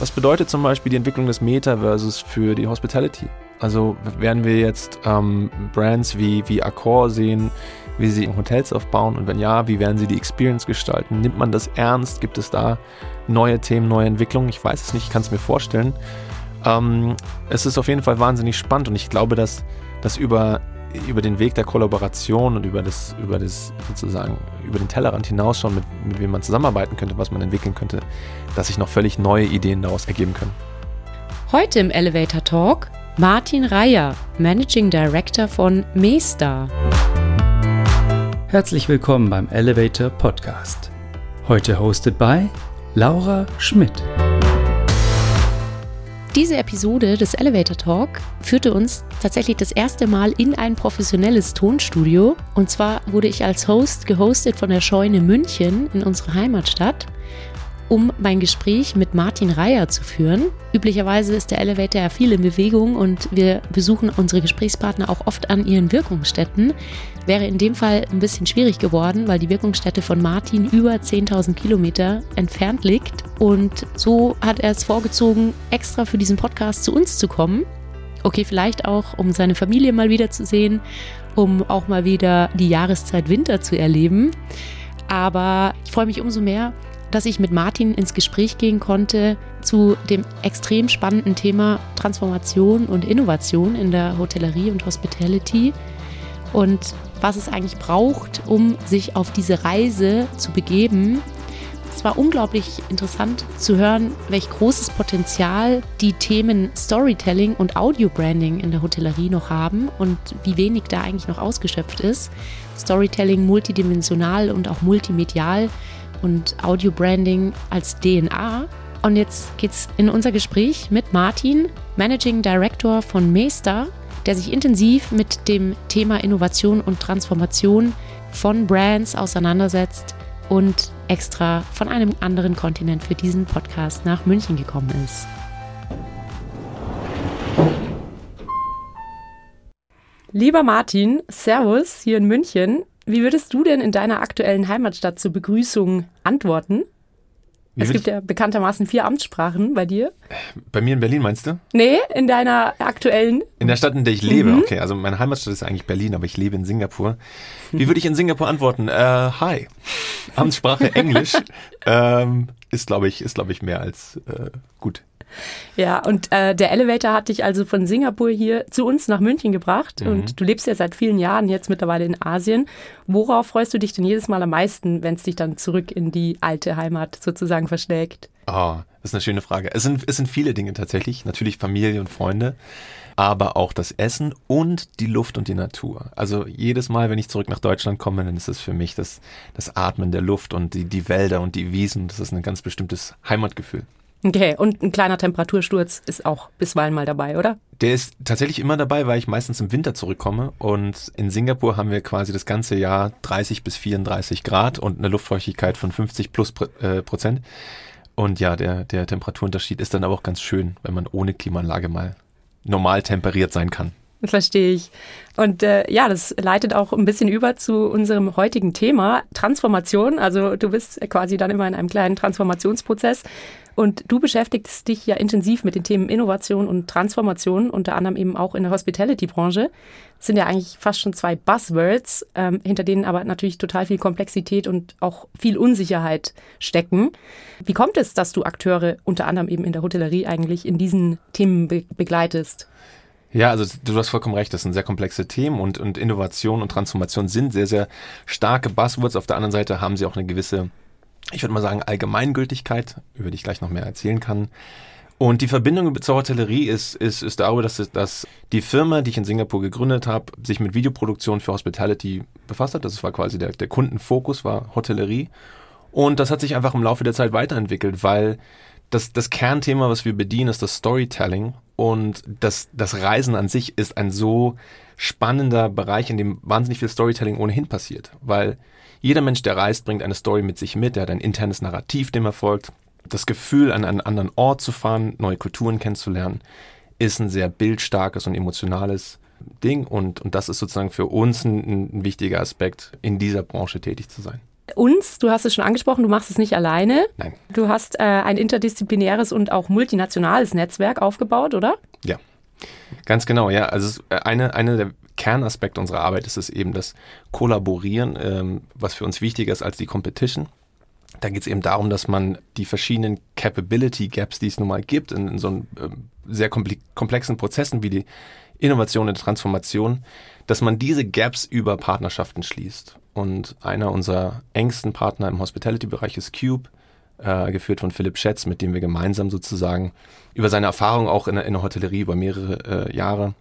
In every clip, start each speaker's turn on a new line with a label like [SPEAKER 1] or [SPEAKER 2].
[SPEAKER 1] Was bedeutet zum Beispiel die Entwicklung des Metaverses für die Hospitality? Also werden wir jetzt ähm, Brands wie, wie Accor sehen, wie sie Hotels aufbauen und wenn ja, wie werden sie die Experience gestalten? Nimmt man das ernst? Gibt es da neue Themen, neue Entwicklungen? Ich weiß es nicht, ich kann es mir vorstellen. Ähm, es ist auf jeden Fall wahnsinnig spannend und ich glaube, dass, dass über, über den Weg der Kollaboration und über das, über das sozusagen, über den Tellerrand hinausschauen, mit, mit wem man zusammenarbeiten könnte, was man entwickeln könnte, dass sich noch völlig neue Ideen daraus ergeben können.
[SPEAKER 2] Heute im Elevator Talk Martin Reier, Managing Director von Mestar.
[SPEAKER 3] Herzlich willkommen beim Elevator Podcast. Heute hosted by Laura Schmidt.
[SPEAKER 2] Diese Episode des Elevator Talk führte uns tatsächlich das erste Mal in ein professionelles Tonstudio. Und zwar wurde ich als Host gehostet von der Scheune München in unserer Heimatstadt um mein Gespräch mit Martin Reier zu führen. Üblicherweise ist der Elevator ja viel in Bewegung und wir besuchen unsere Gesprächspartner auch oft an ihren Wirkungsstätten. Wäre in dem Fall ein bisschen schwierig geworden, weil die Wirkungsstätte von Martin über 10.000 Kilometer entfernt liegt. Und so hat er es vorgezogen, extra für diesen Podcast zu uns zu kommen. Okay, vielleicht auch, um seine Familie mal wieder zu sehen, um auch mal wieder die Jahreszeit Winter zu erleben. Aber ich freue mich umso mehr, dass ich mit Martin ins Gespräch gehen konnte zu dem extrem spannenden Thema Transformation und Innovation in der Hotellerie und Hospitality und was es eigentlich braucht, um sich auf diese Reise zu begeben. Es war unglaublich interessant zu hören, welch großes Potenzial die Themen Storytelling und Audio-Branding in der Hotellerie noch haben und wie wenig da eigentlich noch ausgeschöpft ist. Storytelling multidimensional und auch multimedial und Audio Branding als DNA. Und jetzt geht's in unser Gespräch mit Martin, Managing Director von Mester, der sich intensiv mit dem Thema Innovation und Transformation von Brands auseinandersetzt und extra von einem anderen Kontinent für diesen Podcast nach München gekommen ist. Lieber Martin, Servus hier in München. Wie würdest du denn in deiner aktuellen Heimatstadt zur Begrüßung antworten? Wie es gibt ja bekanntermaßen vier Amtssprachen bei dir.
[SPEAKER 1] Bei mir in Berlin meinst du?
[SPEAKER 2] Nee, in deiner aktuellen.
[SPEAKER 1] In der Stadt, in der ich lebe. Mhm. Okay, also meine Heimatstadt ist eigentlich Berlin, aber ich lebe in Singapur. Wie würde ich in Singapur antworten? Äh, hi. Amtssprache Englisch ähm, ist, glaube ich, ist, glaube ich, mehr als äh, gut.
[SPEAKER 2] Ja, und äh, der Elevator hat dich also von Singapur hier zu uns nach München gebracht. Mhm. Und du lebst ja seit vielen Jahren jetzt mittlerweile in Asien. Worauf freust du dich denn jedes Mal am meisten, wenn es dich dann zurück in die alte Heimat sozusagen verschlägt?
[SPEAKER 1] Oh, das ist eine schöne Frage. Es sind, es sind viele Dinge tatsächlich. Natürlich Familie und Freunde aber auch das Essen und die Luft und die Natur. Also jedes Mal, wenn ich zurück nach Deutschland komme, dann ist es für mich das, das Atmen der Luft und die, die Wälder und die Wiesen. Das ist ein ganz bestimmtes Heimatgefühl.
[SPEAKER 2] Okay, und ein kleiner Temperatursturz ist auch bisweilen mal dabei, oder?
[SPEAKER 1] Der ist tatsächlich immer dabei, weil ich meistens im Winter zurückkomme. Und in Singapur haben wir quasi das ganze Jahr 30 bis 34 Grad und eine Luftfeuchtigkeit von 50 plus äh, Prozent. Und ja, der, der Temperaturunterschied ist dann aber auch ganz schön, wenn man ohne Klimaanlage mal normal temperiert sein kann.
[SPEAKER 2] Verstehe ich. Und äh, ja, das leitet auch ein bisschen über zu unserem heutigen Thema Transformation. Also du bist quasi dann immer in einem kleinen Transformationsprozess. Und du beschäftigst dich ja intensiv mit den Themen Innovation und Transformation, unter anderem eben auch in der Hospitality-Branche. Das sind ja eigentlich fast schon zwei Buzzwords, ähm, hinter denen aber natürlich total viel Komplexität und auch viel Unsicherheit stecken. Wie kommt es, dass du Akteure unter anderem eben in der Hotellerie eigentlich in diesen Themen be begleitest?
[SPEAKER 1] Ja, also du hast vollkommen recht, das sind sehr komplexe Themen und, und Innovation und Transformation sind sehr, sehr starke Buzzwords. Auf der anderen Seite haben sie auch eine gewisse ich würde mal sagen, Allgemeingültigkeit, über die ich gleich noch mehr erzählen kann. Und die Verbindung zur Hotellerie ist, ist, ist darüber, dass, dass die Firma, die ich in Singapur gegründet habe, sich mit Videoproduktion für Hospitality befasst hat. Das war quasi der, der Kundenfokus, war Hotellerie. Und das hat sich einfach im Laufe der Zeit weiterentwickelt, weil das, das Kernthema, was wir bedienen, ist das Storytelling. Und das, das Reisen an sich ist ein so spannender Bereich, in dem wahnsinnig viel Storytelling ohnehin passiert. Weil jeder Mensch, der reist, bringt eine Story mit sich mit, er hat ein internes Narrativ, dem er folgt. Das Gefühl, an einen anderen Ort zu fahren, neue Kulturen kennenzulernen, ist ein sehr bildstarkes und emotionales Ding und, und das ist sozusagen für uns ein, ein wichtiger Aspekt, in dieser Branche tätig zu sein.
[SPEAKER 2] uns, du hast es schon angesprochen, du machst es nicht alleine.
[SPEAKER 1] Nein.
[SPEAKER 2] Du hast äh, ein interdisziplinäres und auch multinationales Netzwerk aufgebaut, oder?
[SPEAKER 1] Ja, ganz genau. Ja, also äh, eine, eine der Kernaspekte unserer Arbeit ist es eben das Kollaborieren, ähm, was für uns wichtiger ist als die Competition. Da geht es eben darum, dass man die verschiedenen Capability Gaps, die es nun mal gibt, in, in so einem, äh, sehr komplexen Prozessen wie die Innovation und Transformation, dass man diese Gaps über Partnerschaften schließt. Und einer unserer engsten Partner im Hospitality-Bereich ist Cube, äh, geführt von Philipp Schätz, mit dem wir gemeinsam sozusagen über seine Erfahrung auch in, in der Hotellerie über mehrere äh, Jahre,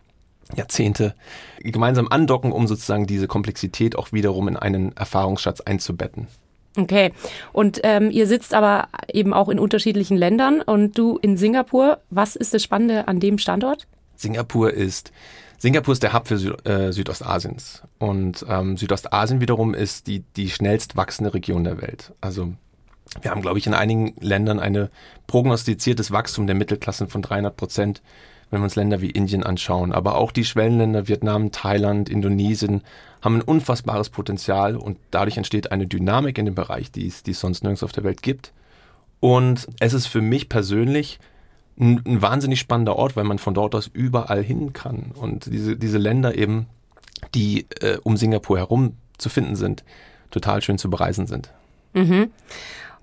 [SPEAKER 1] Jahrzehnte gemeinsam andocken, um sozusagen diese Komplexität auch wiederum in einen Erfahrungsschatz einzubetten.
[SPEAKER 2] Okay. Und ähm, ihr sitzt aber eben auch in unterschiedlichen Ländern und du in Singapur. Was ist das Spannende an dem Standort?
[SPEAKER 1] Singapur ist Singapur ist der Hub für Sü äh, Südostasiens. Und ähm, Südostasien wiederum ist die, die schnellst wachsende Region der Welt. Also wir haben, glaube ich, in einigen Ländern ein prognostiziertes Wachstum der Mittelklassen von 300 Prozent, wenn wir uns Länder wie Indien anschauen. Aber auch die Schwellenländer Vietnam, Thailand, Indonesien haben ein unfassbares Potenzial und dadurch entsteht eine Dynamik in dem Bereich, die es, die es sonst nirgends auf der Welt gibt. Und es ist für mich persönlich ein, ein wahnsinnig spannender Ort, weil man von dort aus überall hin kann. Und diese, diese Länder eben, die äh, um Singapur herum zu finden sind, total schön zu bereisen sind.
[SPEAKER 2] Mhm.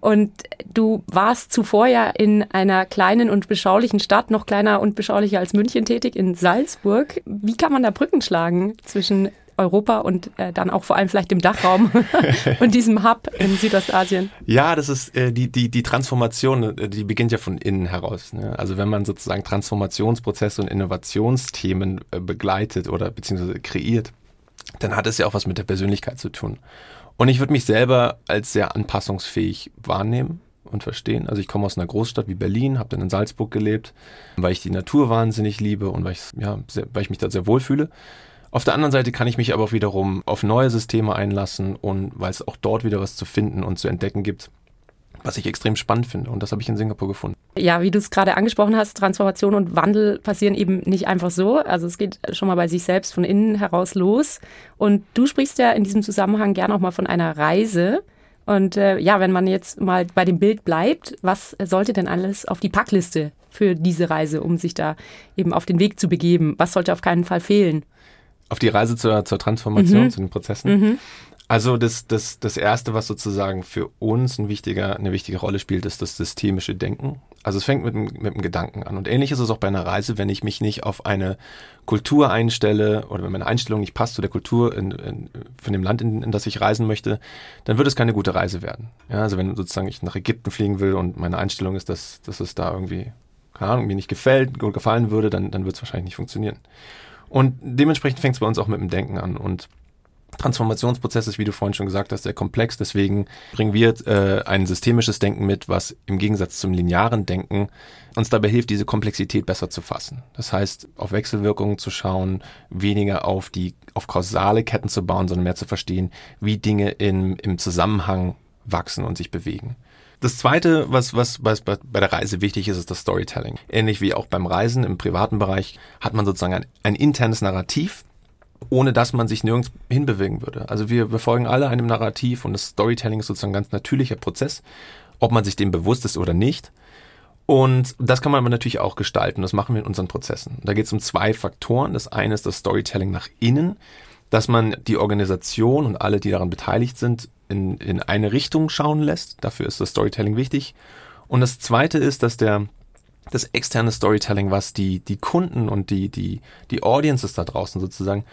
[SPEAKER 2] Und du warst zuvor ja in einer kleinen und beschaulichen Stadt, noch kleiner und beschaulicher als München tätig, in Salzburg. Wie kann man da Brücken schlagen zwischen Europa und äh, dann auch vor allem vielleicht dem Dachraum und diesem Hub in Südostasien?
[SPEAKER 1] Ja, das ist äh, die, die, die Transformation, äh, die beginnt ja von innen heraus. Ne? Also wenn man sozusagen Transformationsprozesse und Innovationsthemen äh, begleitet oder beziehungsweise kreiert, dann hat es ja auch was mit der Persönlichkeit zu tun. Und ich würde mich selber als sehr anpassungsfähig wahrnehmen und verstehen. Also ich komme aus einer Großstadt wie Berlin, habe dann in Salzburg gelebt, weil ich die Natur wahnsinnig liebe und weil ich, ja, sehr, weil ich mich da sehr wohlfühle. Auf der anderen Seite kann ich mich aber auch wiederum auf neue Systeme einlassen und weil es auch dort wieder was zu finden und zu entdecken gibt, was ich extrem spannend finde. Und das habe ich in Singapur gefunden.
[SPEAKER 2] Ja, wie du es gerade angesprochen hast, Transformation und Wandel passieren eben nicht einfach so. Also es geht schon mal bei sich selbst von innen heraus los. Und du sprichst ja in diesem Zusammenhang gerne auch mal von einer Reise. Und äh, ja, wenn man jetzt mal bei dem Bild bleibt, was sollte denn alles auf die Packliste für diese Reise, um sich da eben auf den Weg zu begeben? Was sollte auf keinen Fall fehlen?
[SPEAKER 1] Auf die Reise zur, zur Transformation, mhm. zu den Prozessen. Mhm. Also das, das, das Erste, was sozusagen für uns ein wichtiger, eine wichtige Rolle spielt, ist das systemische Denken. Also es fängt mit, mit dem Gedanken an. Und ähnlich ist es auch bei einer Reise, wenn ich mich nicht auf eine Kultur einstelle oder wenn meine Einstellung nicht passt zu der Kultur in, in, von dem Land, in, in das ich reisen möchte, dann wird es keine gute Reise werden. Ja, also wenn sozusagen ich nach Ägypten fliegen will und meine Einstellung ist, dass, dass es da irgendwie, keine Ahnung, mir nicht gefällt oder gefallen würde, dann, dann wird es wahrscheinlich nicht funktionieren. Und dementsprechend fängt es bei uns auch mit dem Denken an. Und Transformationsprozess ist, wie du vorhin schon gesagt hast, sehr komplex. Deswegen bringen wir äh, ein systemisches Denken mit, was im Gegensatz zum linearen Denken uns dabei hilft, diese Komplexität besser zu fassen. Das heißt, auf Wechselwirkungen zu schauen, weniger auf die auf kausale Ketten zu bauen, sondern mehr zu verstehen, wie Dinge in, im Zusammenhang wachsen und sich bewegen. Das zweite, was, was, was bei der Reise wichtig ist, ist das Storytelling. Ähnlich wie auch beim Reisen im privaten Bereich hat man sozusagen ein, ein internes Narrativ, ohne dass man sich nirgends hinbewegen würde. Also wir, wir folgen alle einem Narrativ und das Storytelling ist sozusagen ein ganz natürlicher Prozess, ob man sich dem bewusst ist oder nicht. Und das kann man aber natürlich auch gestalten. Das machen wir in unseren Prozessen. Da geht es um zwei Faktoren. Das eine ist das Storytelling nach innen, dass man die Organisation und alle, die daran beteiligt sind, in, in eine Richtung schauen lässt. Dafür ist das Storytelling wichtig. Und das zweite ist, dass der das externe Storytelling, was die, die Kunden und die, die, die Audiences da draußen sozusagen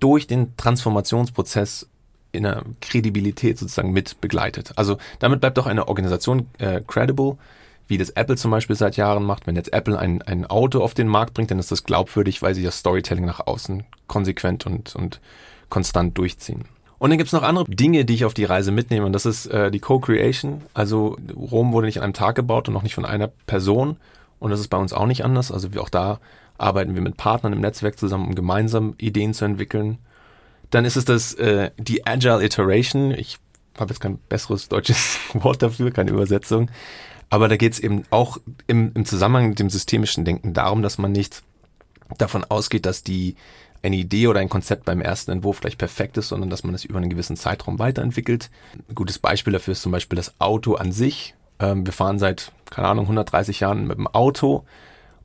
[SPEAKER 1] durch den Transformationsprozess in der Kredibilität sozusagen mit begleitet. Also damit bleibt auch eine Organisation äh, credible, wie das Apple zum Beispiel seit Jahren macht. Wenn jetzt Apple ein, ein Auto auf den Markt bringt, dann ist das glaubwürdig, weil sie das Storytelling nach außen konsequent und, und konstant durchziehen. Und dann gibt's noch andere Dinge, die ich auf die Reise mitnehme. Und das ist äh, die Co-Creation. Also Rom wurde nicht an einem Tag gebaut und auch nicht von einer Person. Und das ist bei uns auch nicht anders. Also auch da arbeiten wir mit Partnern im Netzwerk zusammen, um gemeinsam Ideen zu entwickeln. Dann ist es das äh, die Agile Iteration. Ich habe jetzt kein besseres deutsches Wort dafür, keine Übersetzung. Aber da geht es eben auch im, im Zusammenhang mit dem systemischen Denken darum, dass man nicht davon ausgeht, dass die eine Idee oder ein Konzept beim ersten Entwurf gleich perfekt ist, sondern dass man es über einen gewissen Zeitraum weiterentwickelt. Ein gutes Beispiel dafür ist zum Beispiel das Auto an sich. Ähm, wir fahren seit, keine Ahnung, 130 Jahren mit dem Auto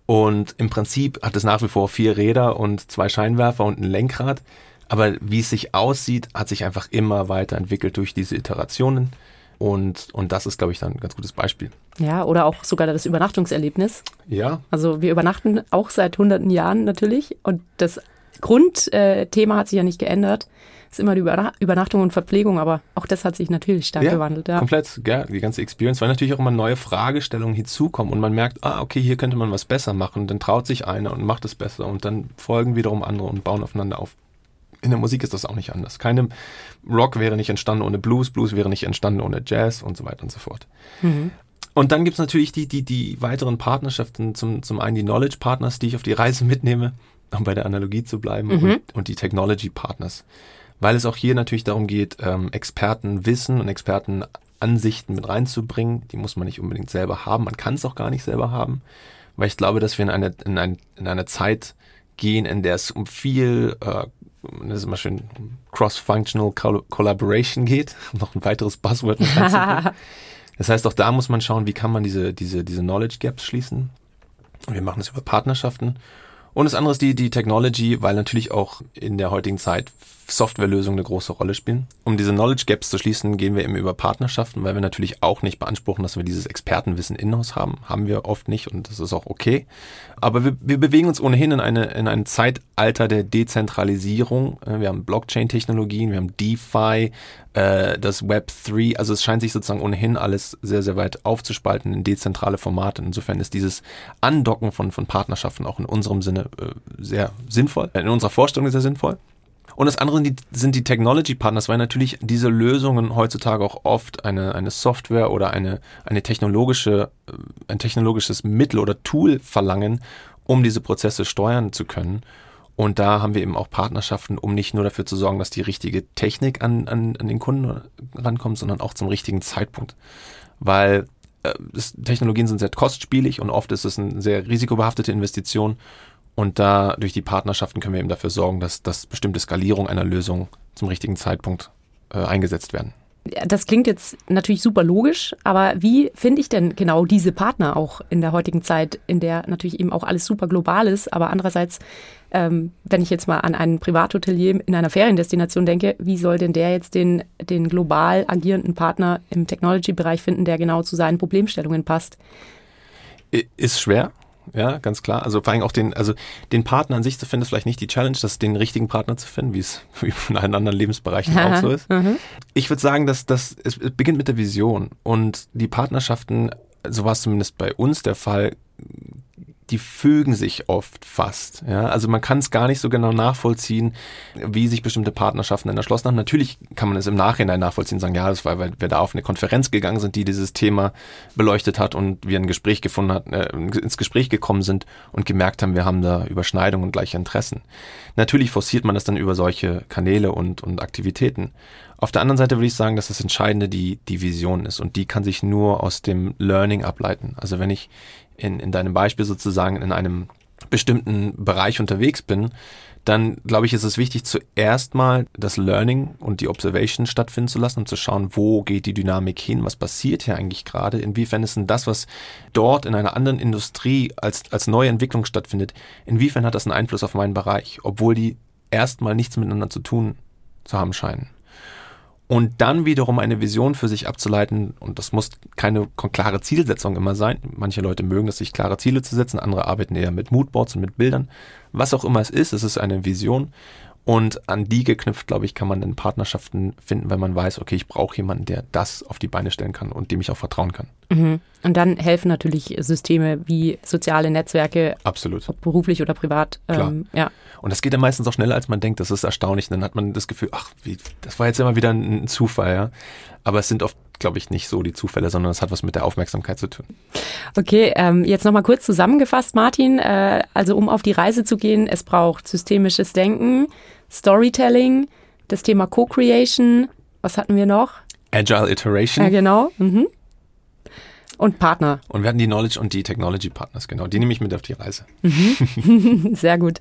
[SPEAKER 1] und im Prinzip hat es nach wie vor vier Räder und zwei Scheinwerfer und ein Lenkrad. Aber wie es sich aussieht, hat sich einfach immer weiterentwickelt durch diese Iterationen. Und, und das ist, glaube ich, dann ein ganz gutes Beispiel.
[SPEAKER 2] Ja, oder auch sogar das Übernachtungserlebnis.
[SPEAKER 1] Ja.
[SPEAKER 2] Also wir übernachten auch seit hunderten Jahren natürlich. Und das Grundthema hat sich ja nicht geändert. Ist immer die Übernachtung und Verpflegung, aber auch das hat sich natürlich stark
[SPEAKER 1] ja,
[SPEAKER 2] gewandelt. Ja.
[SPEAKER 1] Komplett, ja, die ganze Experience, weil natürlich auch immer neue Fragestellungen hinzukommen und man merkt, ah, okay, hier könnte man was besser machen. Und dann traut sich einer und macht es besser und dann folgen wiederum andere und bauen aufeinander auf. In der Musik ist das auch nicht anders. Keine Rock wäre nicht entstanden ohne Blues, Blues wäre nicht entstanden ohne Jazz und so weiter und so fort. Mhm. Und dann gibt es natürlich die, die, die weiteren Partnerschaften, zum, zum einen die Knowledge Partners, die ich auf die Reise mitnehme, um bei der Analogie zu bleiben, mhm. und, und, die Technology Partners. Weil es auch hier natürlich darum geht, ähm, Expertenwissen und Expertenansichten mit reinzubringen. Die muss man nicht unbedingt selber haben. Man kann es auch gar nicht selber haben. Weil ich glaube, dass wir in eine, in, ein, in eine Zeit gehen, in der es um viel, äh, das ist immer schön, Cross-Functional Collaboration geht. Noch ein weiteres Buzzword mit Das heißt, auch da muss man schauen, wie kann man diese, diese, diese Knowledge Gaps schließen. Und wir machen das über Partnerschaften. Und das andere ist die, die Technology, weil natürlich auch in der heutigen Zeit Softwarelösungen eine große Rolle spielen. Um diese Knowledge Gaps zu schließen, gehen wir eben über Partnerschaften, weil wir natürlich auch nicht beanspruchen, dass wir dieses Expertenwissen in-house haben. Haben wir oft nicht und das ist auch okay. Aber wir, wir bewegen uns ohnehin in, eine, in ein Zeitalter der Dezentralisierung. Wir haben Blockchain-Technologien, wir haben DeFi, äh, das Web 3. Also es scheint sich sozusagen ohnehin alles sehr, sehr weit aufzuspalten in dezentrale Formate. Insofern ist dieses Andocken von, von Partnerschaften auch in unserem Sinne äh, sehr sinnvoll, in unserer Vorstellung sehr sinnvoll. Und das andere sind die, sind die Technology Partners, weil natürlich diese Lösungen heutzutage auch oft eine, eine Software oder eine, eine technologische, äh, ein technologisches Mittel oder Tool verlangen, um diese Prozesse steuern zu können. Und da haben wir eben auch Partnerschaften, um nicht nur dafür zu sorgen, dass die richtige Technik an, an, an den Kunden rankommt, sondern auch zum richtigen Zeitpunkt. Weil äh, Technologien sind sehr kostspielig und oft ist es eine sehr risikobehaftete Investition. Und da durch die Partnerschaften können wir eben dafür sorgen, dass, dass bestimmte Skalierung einer Lösung zum richtigen Zeitpunkt äh, eingesetzt werden.
[SPEAKER 2] Das klingt jetzt natürlich super logisch, aber wie finde ich denn genau diese Partner auch in der heutigen Zeit, in der natürlich eben auch alles super global ist, aber andererseits, ähm, wenn ich jetzt mal an einen Privathotelier in einer Feriendestination denke, wie soll denn der jetzt den, den global agierenden Partner im Technology-Bereich finden, der genau zu seinen Problemstellungen passt?
[SPEAKER 1] Ist schwer, ja, ganz klar. Also vor allem auch den, also den Partner an sich zu finden, ist vielleicht nicht die Challenge, das den richtigen Partner zu finden, wie es in allen anderen Lebensbereichen auch so ist. Mhm. Ich würde sagen, dass das es beginnt mit der Vision und die Partnerschaften, so war es zumindest bei uns der Fall, die fügen sich oft fast. Ja? Also man kann es gar nicht so genau nachvollziehen, wie sich bestimmte Partnerschaften dann erschlossen haben. Natürlich kann man es im Nachhinein nachvollziehen, sagen, ja, das war, weil wir da auf eine Konferenz gegangen sind, die dieses Thema beleuchtet hat und wir ein Gespräch gefunden hat, äh, ins Gespräch gekommen sind und gemerkt haben, wir haben da Überschneidungen und gleiche Interessen. Natürlich forciert man das dann über solche Kanäle und, und Aktivitäten. Auf der anderen Seite würde ich sagen, dass das Entscheidende die, die Vision ist und die kann sich nur aus dem Learning ableiten. Also wenn ich in, in deinem Beispiel sozusagen in einem bestimmten Bereich unterwegs bin, dann glaube ich, ist es wichtig, zuerst mal das Learning und die Observation stattfinden zu lassen und zu schauen, wo geht die Dynamik hin, was passiert hier eigentlich gerade, inwiefern ist denn das, was dort in einer anderen Industrie als, als neue Entwicklung stattfindet, inwiefern hat das einen Einfluss auf meinen Bereich, obwohl die erstmal nichts miteinander zu tun zu haben scheinen und dann wiederum eine Vision für sich abzuleiten. Und das muss keine klare Zielsetzung immer sein. Manche Leute mögen es, sich klare Ziele zu setzen, andere arbeiten eher mit Moodboards und mit Bildern. Was auch immer es ist, es ist eine Vision. Und an die geknüpft, glaube ich, kann man dann Partnerschaften finden, weil man weiß, okay, ich brauche jemanden, der das auf die Beine stellen kann und dem ich auch vertrauen kann.
[SPEAKER 2] Mhm. Und dann helfen natürlich Systeme wie soziale Netzwerke.
[SPEAKER 1] Absolut.
[SPEAKER 2] Ob beruflich oder privat.
[SPEAKER 1] Klar. Ähm, ja. Und das geht ja meistens auch schneller, als man denkt. Das ist erstaunlich. Dann hat man das Gefühl, ach, wie, das war jetzt immer wieder ein Zufall, ja. Aber es sind oft glaube ich, nicht so die Zufälle, sondern es hat was mit der Aufmerksamkeit zu tun.
[SPEAKER 2] Okay, ähm, jetzt nochmal kurz zusammengefasst, Martin. Äh, also um auf die Reise zu gehen, es braucht systemisches Denken, Storytelling, das Thema Co-Creation. Was hatten wir noch?
[SPEAKER 1] Agile Iteration.
[SPEAKER 2] Ja, genau. Mhm. Und Partner.
[SPEAKER 1] Und wir hatten die Knowledge und die Technology Partners, genau. Die nehme ich mit auf die Reise.
[SPEAKER 2] Mhm. Sehr gut.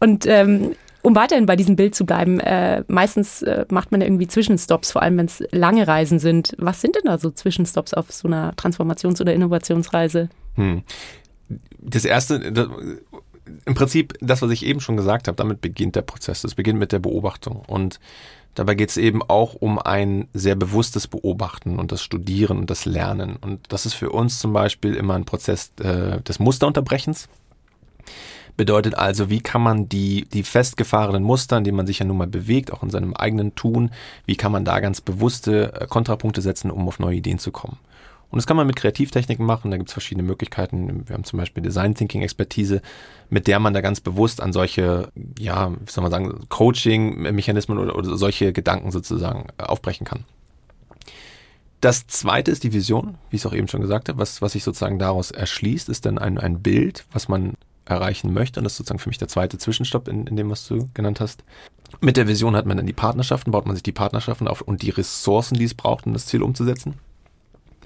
[SPEAKER 2] Und ähm, Um weiterhin bei diesem Bild zu bleiben, äh, meistens äh, macht man ja irgendwie Zwischenstops, vor allem wenn es lange Reisen sind. Was sind denn da so Zwischenstops auf so einer Transformations- oder Innovationsreise? Hm.
[SPEAKER 1] Das erste, im Prinzip das, was ich eben schon gesagt habe, damit beginnt der Prozess. Das beginnt mit der Beobachtung. Und dabei geht es eben auch um ein sehr bewusstes Beobachten und das Studieren und das Lernen. Und das ist für uns zum Beispiel immer ein Prozess äh, des Musterunterbrechens. Bedeutet also, wie kann man die, die festgefahrenen Muster, in denen man sich ja nun mal bewegt, auch in seinem eigenen Tun, wie kann man da ganz bewusste äh, Kontrapunkte setzen, um auf neue Ideen zu kommen? Und das kann man mit Kreativtechniken machen, da gibt es verschiedene Möglichkeiten. Wir haben zum Beispiel Design Thinking Expertise, mit der man da ganz bewusst an solche, ja, wie soll man sagen, Coaching-Mechanismen oder, oder solche Gedanken sozusagen äh, aufbrechen kann. Das zweite ist die Vision, wie ich es auch eben schon gesagt habe. Was, was sich sozusagen daraus erschließt, ist dann ein, ein Bild, was man erreichen möchte. Und das ist sozusagen für mich der zweite Zwischenstopp in, in dem, was du genannt hast. Mit der Vision hat man dann die Partnerschaften, baut man sich die Partnerschaften auf und die Ressourcen, die es braucht, um das Ziel umzusetzen.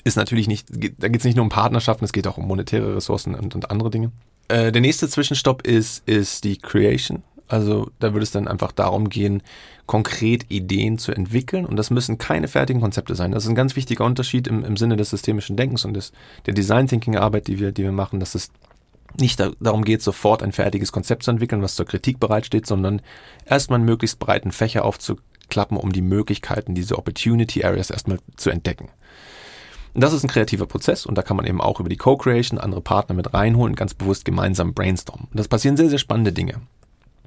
[SPEAKER 1] Ist natürlich nicht, da geht es nicht nur um Partnerschaften, es geht auch um monetäre Ressourcen und, und andere Dinge. Äh, der nächste Zwischenstopp ist, ist die Creation. Also da würde es dann einfach darum gehen, konkret Ideen zu entwickeln. Und das müssen keine fertigen Konzepte sein. Das ist ein ganz wichtiger Unterschied im, im Sinne des systemischen Denkens und des, der Design Thinking Arbeit, die wir, die wir machen, dass es nicht da, darum geht, sofort ein fertiges Konzept zu entwickeln, was zur Kritik bereitsteht, sondern erstmal einen möglichst breiten Fächer aufzuklappen, um die Möglichkeiten, diese Opportunity Areas erstmal zu entdecken. Das ist ein kreativer Prozess und da kann man eben auch über die Co-Creation andere Partner mit reinholen, ganz bewusst gemeinsam brainstormen. Und das passieren sehr, sehr spannende Dinge.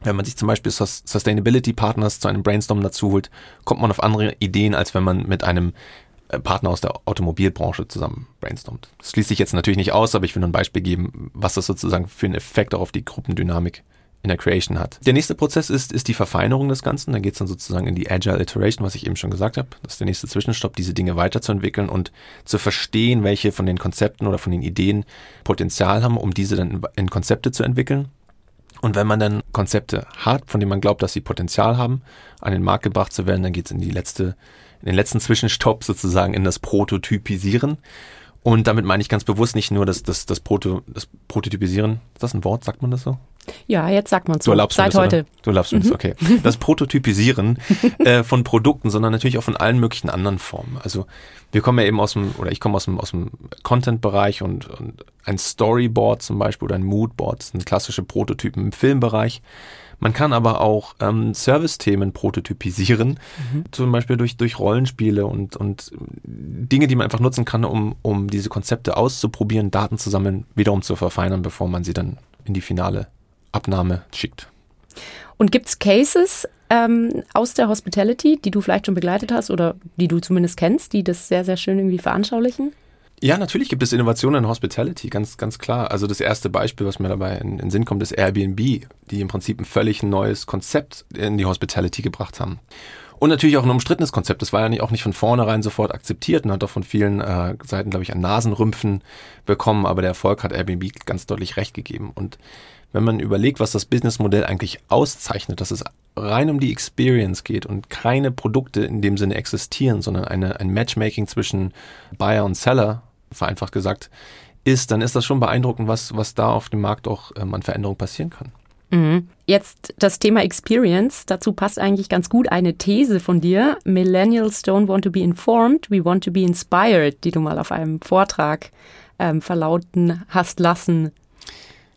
[SPEAKER 1] Wenn man sich zum Beispiel Sustainability Partners zu einem Brainstorm dazu holt, kommt man auf andere Ideen, als wenn man mit einem äh, Partner aus der Automobilbranche zusammen brainstormt. Das schließt sich jetzt natürlich nicht aus, aber ich will nur ein Beispiel geben, was das sozusagen für einen Effekt auch auf die Gruppendynamik in der Creation hat. Der nächste Prozess ist, ist die Verfeinerung des Ganzen. Da geht es dann sozusagen in die Agile Iteration, was ich eben schon gesagt habe. Das ist der nächste Zwischenstopp, diese Dinge weiterzuentwickeln und zu verstehen, welche von den Konzepten oder von den Ideen Potenzial haben, um diese dann in Konzepte zu entwickeln. Und wenn man dann Konzepte hat, von denen man glaubt, dass sie Potenzial haben, an den Markt gebracht zu werden, dann geht es in die letzte in den letzten Zwischenstopp sozusagen in das Prototypisieren. Und damit meine ich ganz bewusst nicht nur das, das, das, Proto, das Prototypisieren. Ist das ein Wort? Sagt man das so?
[SPEAKER 2] Ja, jetzt sagt man es so.
[SPEAKER 1] Du erlaubst
[SPEAKER 2] Seit
[SPEAKER 1] das,
[SPEAKER 2] heute. Oder?
[SPEAKER 1] Du erlaubst mhm. das, okay. Das Prototypisieren äh, von Produkten, sondern natürlich auch von allen möglichen anderen Formen. Also wir kommen ja eben aus dem, oder ich komme aus dem, aus dem Content-Bereich und, und ein Storyboard zum Beispiel oder ein Moodboard sind klassische Prototypen im Filmbereich. Man kann aber auch ähm, Service-Themen prototypisieren, mhm. zum Beispiel durch, durch Rollenspiele und, und Dinge, die man einfach nutzen kann, um, um diese Konzepte auszuprobieren, Daten zu sammeln, wiederum zu verfeinern, bevor man sie dann in die finale Abnahme schickt.
[SPEAKER 2] Und gibt es Cases ähm, aus der Hospitality, die du vielleicht schon begleitet hast oder die du zumindest kennst, die das sehr, sehr schön irgendwie veranschaulichen?
[SPEAKER 1] Ja, natürlich gibt es Innovationen in Hospitality, ganz, ganz klar. Also das erste Beispiel, was mir dabei in, in Sinn kommt, ist Airbnb, die im Prinzip ein völlig neues Konzept in die Hospitality gebracht haben. Und natürlich auch ein umstrittenes Konzept. Das war ja auch nicht von vornherein sofort akzeptiert und hat auch von vielen äh, Seiten, glaube ich, an Nasenrümpfen bekommen. Aber der Erfolg hat Airbnb ganz deutlich recht gegeben. Und wenn man überlegt, was das Businessmodell eigentlich auszeichnet, dass es rein um die Experience geht und keine Produkte in dem Sinne existieren, sondern eine, ein Matchmaking zwischen Buyer und Seller vereinfacht gesagt, ist, dann ist das schon beeindruckend, was, was da auf dem Markt auch ähm, an Veränderungen passieren kann.
[SPEAKER 2] Mhm. Jetzt das Thema Experience. Dazu passt eigentlich ganz gut eine These von dir. Millennials don't want to be informed, we want to be inspired, die du mal auf einem Vortrag ähm, verlauten hast lassen.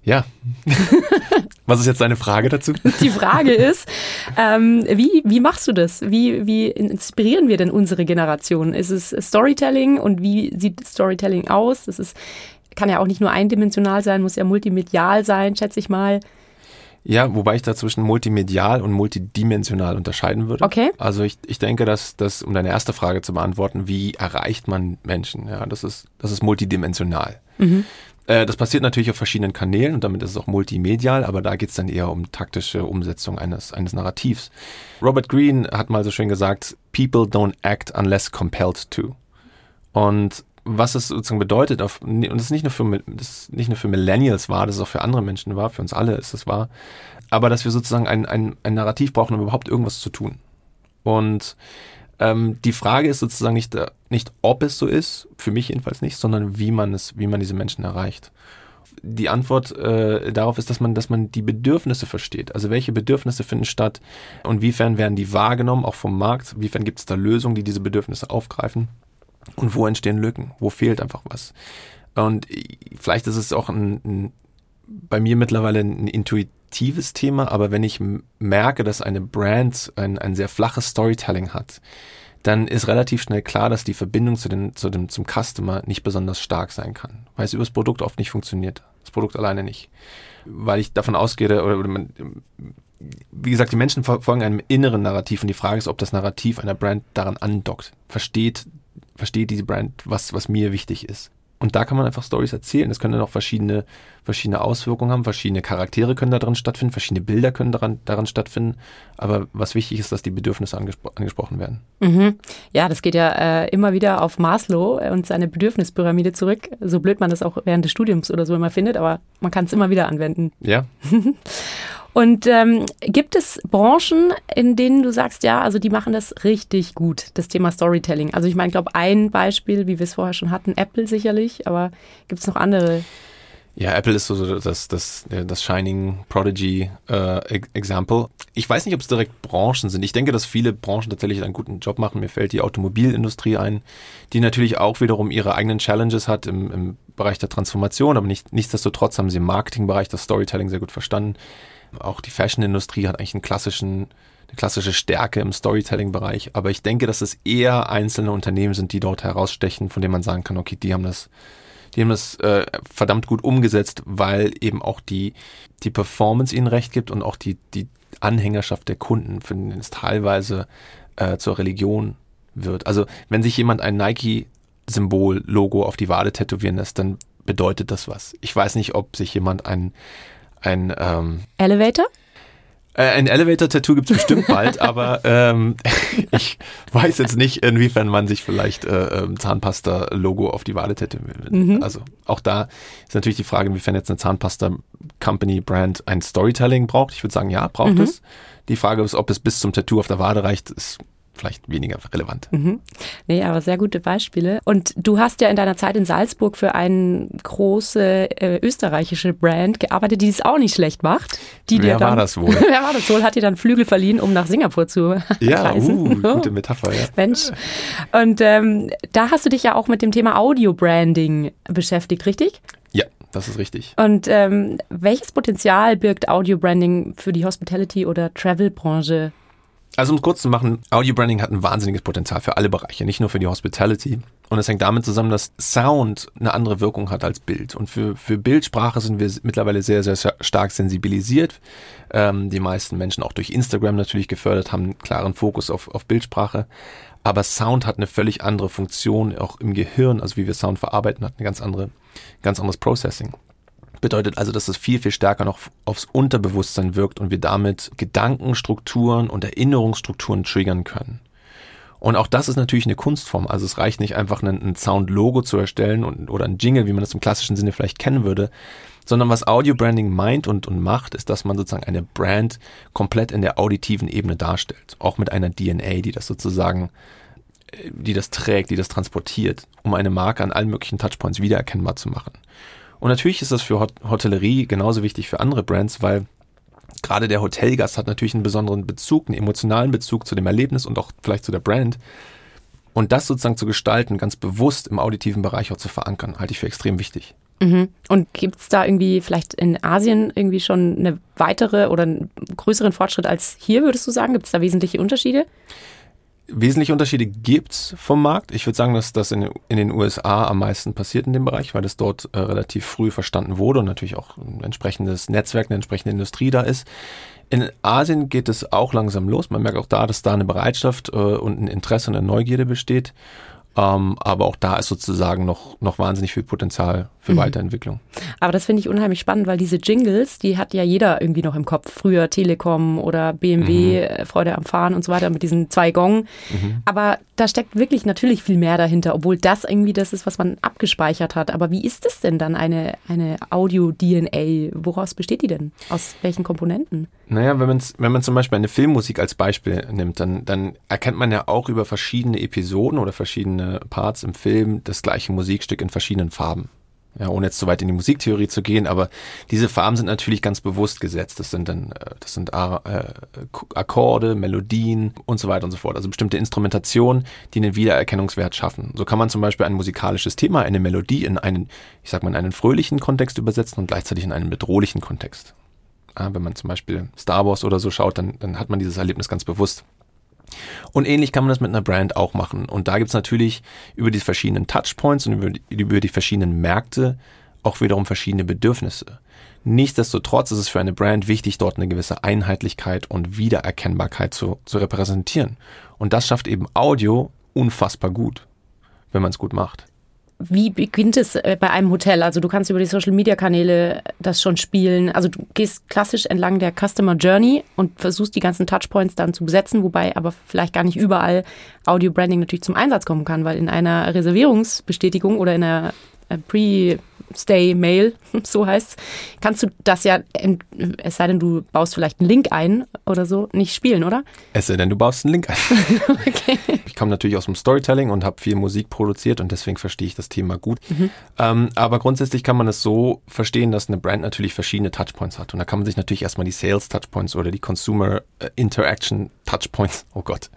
[SPEAKER 1] Ja. Was ist jetzt deine Frage dazu?
[SPEAKER 2] Die Frage ist, ähm, wie, wie machst du das? Wie, wie inspirieren wir denn unsere Generation? Ist es Storytelling und wie sieht Storytelling aus? Das ist, kann ja auch nicht nur eindimensional sein, muss ja multimedial sein, schätze ich mal.
[SPEAKER 1] Ja, wobei ich da zwischen multimedial und multidimensional unterscheiden würde.
[SPEAKER 2] Okay.
[SPEAKER 1] Also ich, ich denke, dass das, um deine erste Frage zu beantworten, wie erreicht man Menschen? Ja, das ist, das ist multidimensional. Mhm. Äh, das passiert natürlich auf verschiedenen Kanälen und damit ist es auch multimedial, aber da geht es dann eher um taktische Umsetzung eines, eines Narrativs. Robert Greene hat mal so schön gesagt, People don't act unless compelled to. Und was es sozusagen bedeutet, auf, und das ist nicht nur für, das nicht nur für Millennials war, das ist auch für andere Menschen war, für uns alle ist es wahr, aber dass wir sozusagen ein, ein, ein Narrativ brauchen, um überhaupt irgendwas zu tun. Und ähm, die Frage ist sozusagen nicht, äh, nicht, ob es so ist, für mich jedenfalls nicht, sondern wie man es, wie man diese Menschen erreicht. die Antwort äh, darauf ist, dass man, dass man die Bedürfnisse versteht. Also welche Bedürfnisse finden statt und wiefern werden die wahrgenommen, auch vom Markt, wiefern gibt es da Lösungen, die diese Bedürfnisse aufgreifen und wo entstehen Lücken, wo fehlt einfach was. Und vielleicht ist es auch ein, ein, bei mir mittlerweile ein intuitives Thema, aber wenn ich merke, dass eine Brand ein, ein sehr flaches Storytelling hat, dann ist relativ schnell klar, dass die Verbindung zu den, zu dem, zum Customer nicht besonders stark sein kann, weil es über das Produkt oft nicht funktioniert. Das Produkt alleine nicht. Weil ich davon ausgehe, oder, oder man, wie gesagt, die Menschen folgen einem inneren Narrativ und die Frage ist, ob das Narrativ einer Brand daran andockt. Versteht, versteht diese Brand, was, was mir wichtig ist. Und da kann man einfach Stories erzählen. Es können dann auch verschiedene, verschiedene Auswirkungen haben. Verschiedene Charaktere können daran stattfinden, verschiedene Bilder können daran, daran stattfinden. Aber was wichtig ist, dass die Bedürfnisse angespro angesprochen werden.
[SPEAKER 2] Mhm. Ja, das geht ja äh, immer wieder auf Maslow und seine Bedürfnispyramide zurück. So blöd man das auch während des Studiums oder so immer findet, aber man kann es immer wieder anwenden.
[SPEAKER 1] Ja.
[SPEAKER 2] Und ähm, gibt es Branchen, in denen du sagst, ja, also die machen das richtig gut, das Thema Storytelling? Also ich meine, ich glaube, ein Beispiel, wie wir es vorher schon hatten, Apple sicherlich, aber gibt es noch andere?
[SPEAKER 1] Ja, Apple ist so das, das, das Shining Prodigy äh, Example. Ich weiß nicht, ob es direkt Branchen sind. Ich denke, dass viele Branchen tatsächlich einen guten Job machen. Mir fällt die Automobilindustrie ein, die natürlich auch wiederum ihre eigenen Challenges hat im, im Bereich der Transformation, aber nicht, nichtsdestotrotz haben sie im Marketingbereich das Storytelling sehr gut verstanden. Auch die Fashion-Industrie hat eigentlich einen klassischen, eine klassische Stärke im Storytelling-Bereich. Aber ich denke, dass es eher einzelne Unternehmen sind, die dort herausstechen, von denen man sagen kann, okay, die haben das, die haben das äh, verdammt gut umgesetzt, weil eben auch die, die Performance ihnen recht gibt und auch die, die Anhängerschaft der Kunden, für den es teilweise äh, zur Religion wird. Also wenn sich jemand ein Nike-Symbol, Logo auf die Wade tätowieren lässt, dann bedeutet das was. Ich weiß nicht, ob sich jemand ein ein ähm,
[SPEAKER 2] Elevator?
[SPEAKER 1] Äh, ein Elevator-Tattoo gibt es bestimmt bald, aber ähm, ich weiß jetzt nicht, inwiefern man sich vielleicht äh, ähm, Zahnpasta-Logo auf die Wade tätowiert. Mhm. Also auch da ist natürlich die Frage, inwiefern jetzt eine Zahnpasta-Company-Brand ein Storytelling braucht. Ich würde sagen, ja, braucht mhm. es. Die Frage ist, ob es bis zum Tattoo auf der Wade reicht, ist vielleicht weniger relevant. Mhm.
[SPEAKER 2] Nee, aber sehr gute Beispiele. Und du hast ja in deiner Zeit in Salzburg für eine große äh, österreichische Brand gearbeitet, die es auch nicht schlecht macht. Die
[SPEAKER 1] wer
[SPEAKER 2] dir dann,
[SPEAKER 1] war das wohl?
[SPEAKER 2] wer war das wohl? Hat dir dann Flügel verliehen, um nach Singapur zu
[SPEAKER 1] ja,
[SPEAKER 2] reisen.
[SPEAKER 1] Uh, gute Metapher, ja.
[SPEAKER 2] Mensch. Und ähm, da hast du dich ja auch mit dem Thema Audio-Branding beschäftigt, richtig?
[SPEAKER 1] Ja, das ist richtig.
[SPEAKER 2] Und ähm, welches Potenzial birgt Audio-Branding für die Hospitality- oder Travel-Branche
[SPEAKER 1] also um es kurz zu machen, Audio Branding hat ein wahnsinniges Potenzial für alle Bereiche, nicht nur für die Hospitality. Und es hängt damit zusammen, dass Sound eine andere Wirkung hat als Bild. Und für, für Bildsprache sind wir mittlerweile sehr, sehr stark sensibilisiert. Ähm, die meisten Menschen auch durch Instagram natürlich gefördert, haben einen klaren Fokus auf, auf Bildsprache. Aber Sound hat eine völlig andere Funktion, auch im Gehirn, also wie wir Sound verarbeiten, hat eine ganz andere, ganz anderes Processing. Bedeutet also, dass es viel, viel stärker noch aufs Unterbewusstsein wirkt und wir damit Gedankenstrukturen und Erinnerungsstrukturen triggern können. Und auch das ist natürlich eine Kunstform. Also es reicht nicht einfach ein, Sound-Logo zu erstellen und, oder ein Jingle, wie man das im klassischen Sinne vielleicht kennen würde, sondern was Audio-Branding meint und, und macht, ist, dass man sozusagen eine Brand komplett in der auditiven Ebene darstellt. Auch mit einer DNA, die das sozusagen, die das trägt, die das transportiert, um eine Marke an allen möglichen Touchpoints wiedererkennbar zu machen. Und natürlich ist das für Hotellerie genauso wichtig für andere Brands, weil gerade der Hotelgast hat natürlich einen besonderen Bezug, einen emotionalen Bezug zu dem Erlebnis und auch vielleicht zu der Brand. Und das sozusagen zu gestalten, ganz bewusst im auditiven Bereich auch zu verankern, halte ich für extrem wichtig.
[SPEAKER 2] Mhm. Und gibt es da irgendwie vielleicht in Asien irgendwie schon eine weitere oder einen größeren Fortschritt als hier, würdest du sagen? Gibt es da wesentliche Unterschiede?
[SPEAKER 1] Wesentliche Unterschiede gibt's vom Markt. Ich würde sagen, dass das in, in, den USA am meisten passiert in dem Bereich, weil das dort äh, relativ früh verstanden wurde und natürlich auch ein entsprechendes Netzwerk, eine entsprechende Industrie da ist. In Asien geht es auch langsam los. Man merkt auch da, dass da eine Bereitschaft äh, und ein Interesse und eine Neugierde besteht. Ähm, aber auch da ist sozusagen noch, noch wahnsinnig viel Potenzial für mhm. Weiterentwicklung.
[SPEAKER 2] Aber das finde ich unheimlich spannend, weil diese Jingles, die hat ja jeder irgendwie noch im Kopf. Früher Telekom oder BMW, mhm. Äh, Freude am Fahren und so weiter mit diesen zwei Gong. Mhm. Aber da steckt wirklich natürlich viel mehr dahinter, obwohl das irgendwie das ist, was man abgespeichert hat. Aber wie ist es denn dann eine, eine Audio-DNA? Woraus besteht die denn? Aus welchen Komponenten?
[SPEAKER 1] Naja, wenn, man's, wenn man zum Beispiel eine Filmmusik als Beispiel nimmt, dann, dann erkennt man ja auch über verschiedene Episoden oder verschiedene Parts im Film das gleiche Musikstück in verschiedenen Farben. Ja, ohne jetzt zu weit in die Musiktheorie zu gehen, aber diese Farben sind natürlich ganz bewusst gesetzt. Das sind dann, äh, das sind äh, Akkorde, Melodien und so weiter und so fort. Also bestimmte Instrumentationen, die einen Wiedererkennungswert schaffen. So kann man zum Beispiel ein musikalisches Thema, eine Melodie in einen, ich sag mal, in einen fröhlichen Kontext übersetzen und gleichzeitig in einen bedrohlichen Kontext. Ja, wenn man zum Beispiel Star Wars oder so schaut, dann, dann hat man dieses Erlebnis ganz bewusst. Und ähnlich kann man das mit einer Brand auch machen. Und da gibt es natürlich über die verschiedenen Touchpoints und über die, über die verschiedenen Märkte auch wiederum verschiedene Bedürfnisse. Nichtsdestotrotz ist es für eine Brand wichtig, dort eine gewisse Einheitlichkeit und Wiedererkennbarkeit zu, zu repräsentieren. Und das schafft eben Audio unfassbar gut, wenn man es gut macht.
[SPEAKER 2] Wie beginnt es äh, bei einem Hotel? Also du kannst über die Social-Media-Kanäle das schon spielen. Also du gehst klassisch entlang der Customer Journey und versuchst die ganzen Touchpoints dann zu besetzen, wobei aber vielleicht gar nicht überall Audio-Branding natürlich zum Einsatz kommen kann, weil in einer Reservierungsbestätigung oder in einer äh, Pre- Stay Mail, so heißt kannst du das ja, es sei denn, du baust vielleicht einen Link ein oder so, nicht spielen, oder?
[SPEAKER 1] Es sei denn, du baust einen Link ein. okay. Ich komme natürlich aus dem Storytelling und habe viel Musik produziert und deswegen verstehe ich das Thema gut. Mhm. Ähm, aber grundsätzlich kann man es so verstehen, dass eine Brand natürlich verschiedene Touchpoints hat. Und da kann man sich natürlich erstmal die Sales Touchpoints oder die Consumer äh, Interaction Touchpoints, oh Gott,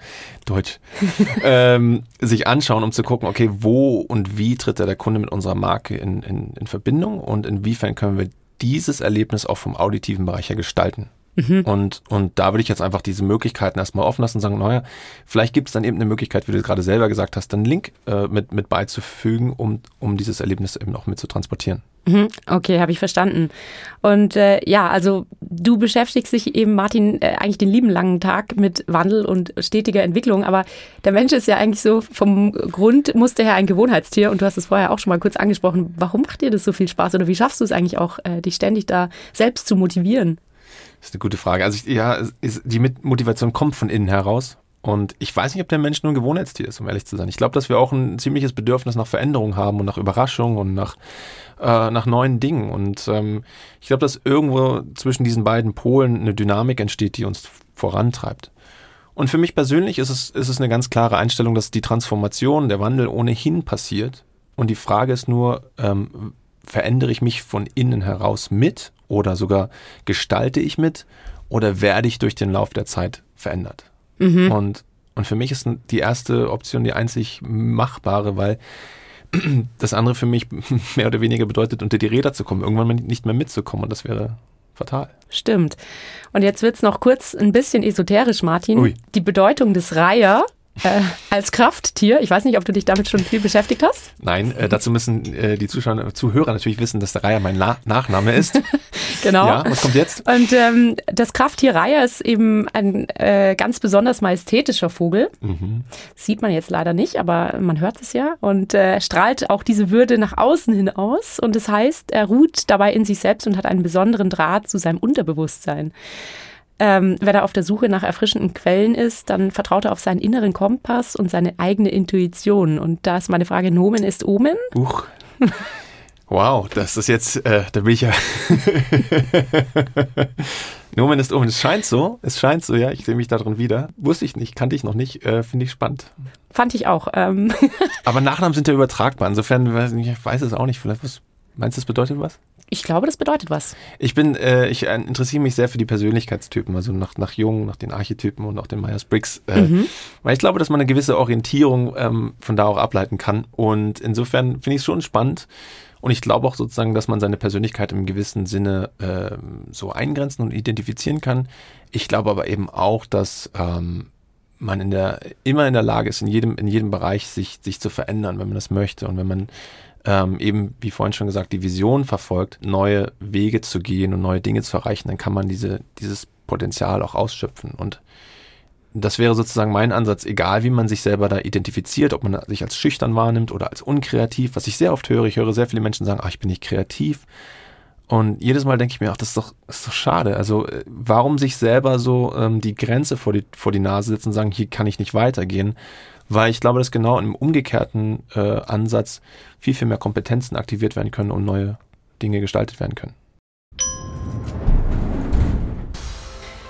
[SPEAKER 1] Deutsch, ähm, sich anschauen, um zu gucken, okay, wo und wie tritt der Kunde mit unserer Marke in, in, in Verbindung und inwiefern können wir dieses Erlebnis auch vom auditiven Bereich her gestalten. Mhm. Und, und da würde ich jetzt einfach diese Möglichkeiten erstmal offen lassen und sagen, naja, vielleicht gibt es dann eben eine Möglichkeit, wie du gerade selber gesagt hast, einen Link äh, mit, mit beizufügen, um, um dieses Erlebnis eben auch mit zu transportieren.
[SPEAKER 2] Mhm. Okay, habe ich verstanden. Und äh, ja, also du beschäftigst dich eben, Martin, äh, eigentlich den lieben langen Tag mit Wandel und stetiger Entwicklung. Aber der Mensch ist ja eigentlich so vom Grundmuster her ein Gewohnheitstier. Und du hast es vorher auch schon mal kurz angesprochen. Warum macht dir das so viel Spaß? Oder wie schaffst du es eigentlich auch, äh, dich ständig da selbst zu motivieren?
[SPEAKER 1] Das ist eine gute Frage. Also ich, ja, ist, die Motivation kommt von innen heraus. Und ich weiß nicht, ob der Mensch nur ein Gewohnheitstier ist, um ehrlich zu sein. Ich glaube, dass wir auch ein ziemliches Bedürfnis nach Veränderung haben und nach Überraschung und nach, äh, nach neuen Dingen. Und ähm, ich glaube, dass irgendwo zwischen diesen beiden Polen eine Dynamik entsteht, die uns vorantreibt. Und für mich persönlich ist es, ist es eine ganz klare Einstellung, dass die Transformation, der Wandel ohnehin passiert. Und die Frage ist nur, ähm, verändere ich mich von innen heraus mit oder sogar gestalte ich mit oder werde ich durch den Lauf der Zeit verändert? Mhm. Und, und für mich ist die erste Option die einzig machbare, weil das andere für mich mehr oder weniger bedeutet, unter die Räder zu kommen, irgendwann nicht mehr mitzukommen und das wäre fatal.
[SPEAKER 2] Stimmt. Und jetzt wird es noch kurz ein bisschen esoterisch, Martin. Ui. Die Bedeutung des Reiher äh, als Krafttier. Ich weiß nicht, ob du dich damit schon viel beschäftigt hast.
[SPEAKER 1] Nein, äh, dazu müssen äh, die Zuschauer, Zuhörer natürlich wissen, dass der Reiher mein La Nachname ist.
[SPEAKER 2] genau.
[SPEAKER 1] Ja, was kommt jetzt?
[SPEAKER 2] Und ähm, das Krafttier Reiher ist eben ein äh, ganz besonders majestätischer Vogel. Mhm. Sieht man jetzt leider nicht, aber man hört es ja. Und äh, strahlt auch diese Würde nach außen hin aus. Und das heißt, er ruht dabei in sich selbst und hat einen besonderen Draht zu seinem Unterbewusstsein. Ähm, wenn er auf der Suche nach erfrischenden Quellen ist, dann vertraut er auf seinen inneren Kompass und seine eigene Intuition. Und da ist meine Frage, Nomen ist Omen?
[SPEAKER 1] Uch. Wow, das ist jetzt, äh, da bin ich ja. Nomen ist Omen. Es scheint so, es scheint so, ja. Ich sehe mich darin wieder. Wusste ich nicht, kannte ich noch nicht. Äh, Finde ich spannend.
[SPEAKER 2] Fand ich auch. Ähm.
[SPEAKER 1] Aber Nachnamen sind ja übertragbar. Insofern, weiß ich, ich weiß es auch nicht. Vielleicht was, meinst du, das bedeutet was?
[SPEAKER 2] Ich glaube, das bedeutet was.
[SPEAKER 1] Ich bin, äh, ich äh, interessiere mich sehr für die Persönlichkeitstypen, also nach, nach Jung, nach den Archetypen und auch den Myers-Briggs, äh, mhm. weil ich glaube, dass man eine gewisse Orientierung ähm, von da auch ableiten kann. Und insofern finde ich es schon spannend. Und ich glaube auch sozusagen, dass man seine Persönlichkeit im gewissen Sinne äh, so eingrenzen und identifizieren kann. Ich glaube aber eben auch, dass ähm, man in der, immer in der Lage ist, in jedem, in jedem Bereich sich, sich zu verändern, wenn man das möchte. Und wenn man ähm, eben, wie vorhin schon gesagt, die Vision verfolgt, neue Wege zu gehen und neue Dinge zu erreichen, dann kann man diese, dieses Potenzial auch ausschöpfen. Und das wäre sozusagen mein Ansatz, egal wie man sich selber da identifiziert, ob man sich als schüchtern wahrnimmt oder als unkreativ, was ich sehr oft höre. Ich höre sehr viele Menschen sagen, ach, ich bin nicht kreativ. Und jedes Mal denke ich mir, ach, das ist doch, das ist doch schade. Also, äh, warum sich selber so ähm, die Grenze vor die, vor die Nase setzen und sagen, hier kann ich nicht weitergehen? Weil ich glaube, dass genau im umgekehrten äh, Ansatz viel, viel mehr Kompetenzen aktiviert werden können und neue Dinge gestaltet werden können.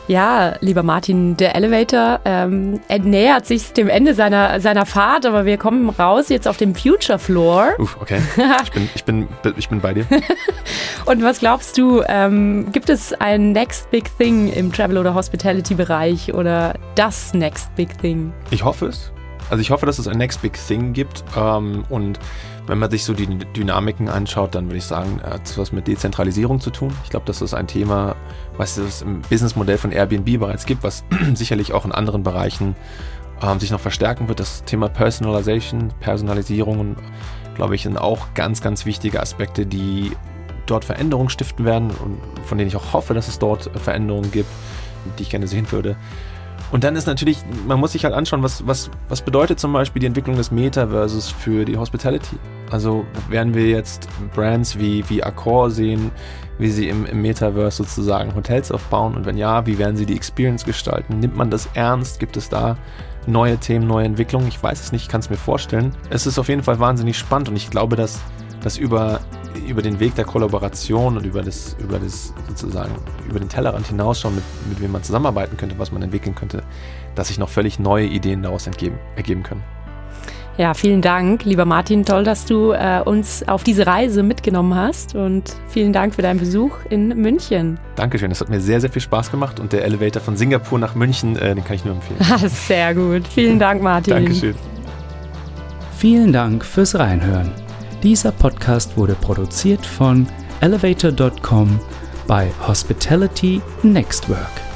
[SPEAKER 2] Ja, lieber Martin, der Elevator ähm, nähert sich dem Ende seiner, seiner Fahrt, aber wir kommen raus jetzt auf dem Future Floor.
[SPEAKER 1] Uff, okay. Ich bin, ich bin, ich bin bei dir.
[SPEAKER 2] Und was glaubst du, ähm, gibt es ein Next Big Thing im Travel- oder Hospitality-Bereich oder das Next Big Thing?
[SPEAKER 1] Ich hoffe es. Also ich hoffe, dass es ein Next Big Thing gibt. Ähm, und wenn man sich so die Dynamiken anschaut, dann würde ich sagen, hat es was mit Dezentralisierung zu tun. Ich glaube, das ist ein Thema, was es im Businessmodell von Airbnb bereits gibt, was sicherlich auch in anderen Bereichen ähm, sich noch verstärken wird. Das Thema Personalization, Personalisierung, glaube ich, sind auch ganz, ganz wichtige Aspekte, die dort Veränderungen stiften werden und von denen ich auch hoffe, dass es dort Veränderungen gibt, die ich gerne sehen würde. Und dann ist natürlich, man muss sich halt anschauen, was, was, was bedeutet zum Beispiel die Entwicklung des Metaverses für die Hospitality? Also werden wir jetzt Brands wie, wie Accor sehen, wie sie im, im Metaverse sozusagen Hotels aufbauen? Und wenn ja, wie werden sie die Experience gestalten? Nimmt man das ernst? Gibt es da neue Themen, neue Entwicklungen? Ich weiß es nicht, ich kann es mir vorstellen. Es ist auf jeden Fall wahnsinnig spannend und ich glaube, dass, dass über über den Weg der Kollaboration und über das, über das sozusagen, über den Tellerrand hinausschauen, mit, mit wem man zusammenarbeiten könnte, was man entwickeln könnte, dass sich noch völlig neue Ideen daraus entgeben, ergeben können.
[SPEAKER 2] Ja, vielen Dank, lieber Martin. Toll, dass du äh, uns auf diese Reise mitgenommen hast und vielen Dank für deinen Besuch in München.
[SPEAKER 1] Dankeschön, das hat mir sehr, sehr viel Spaß gemacht und der Elevator von Singapur nach München, äh, den kann ich nur empfehlen.
[SPEAKER 2] sehr gut. Vielen Dank, Martin.
[SPEAKER 1] Dankeschön.
[SPEAKER 3] Vielen Dank fürs Reinhören. Dieser Podcast wurde produziert von elevator.com bei Hospitality Nextwork.